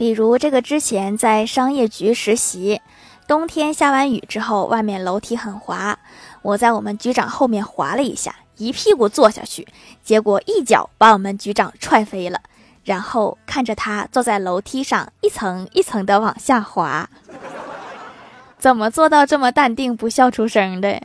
比如这个之前在商业局实习冬天下完雨之后外面楼梯很滑我在我们局长后面滑了一下一屁股坐下去结果一脚把我们局长踹飞了然后看着他坐在楼梯上一层一层的往下滑。怎么做到这么淡定不笑出声的？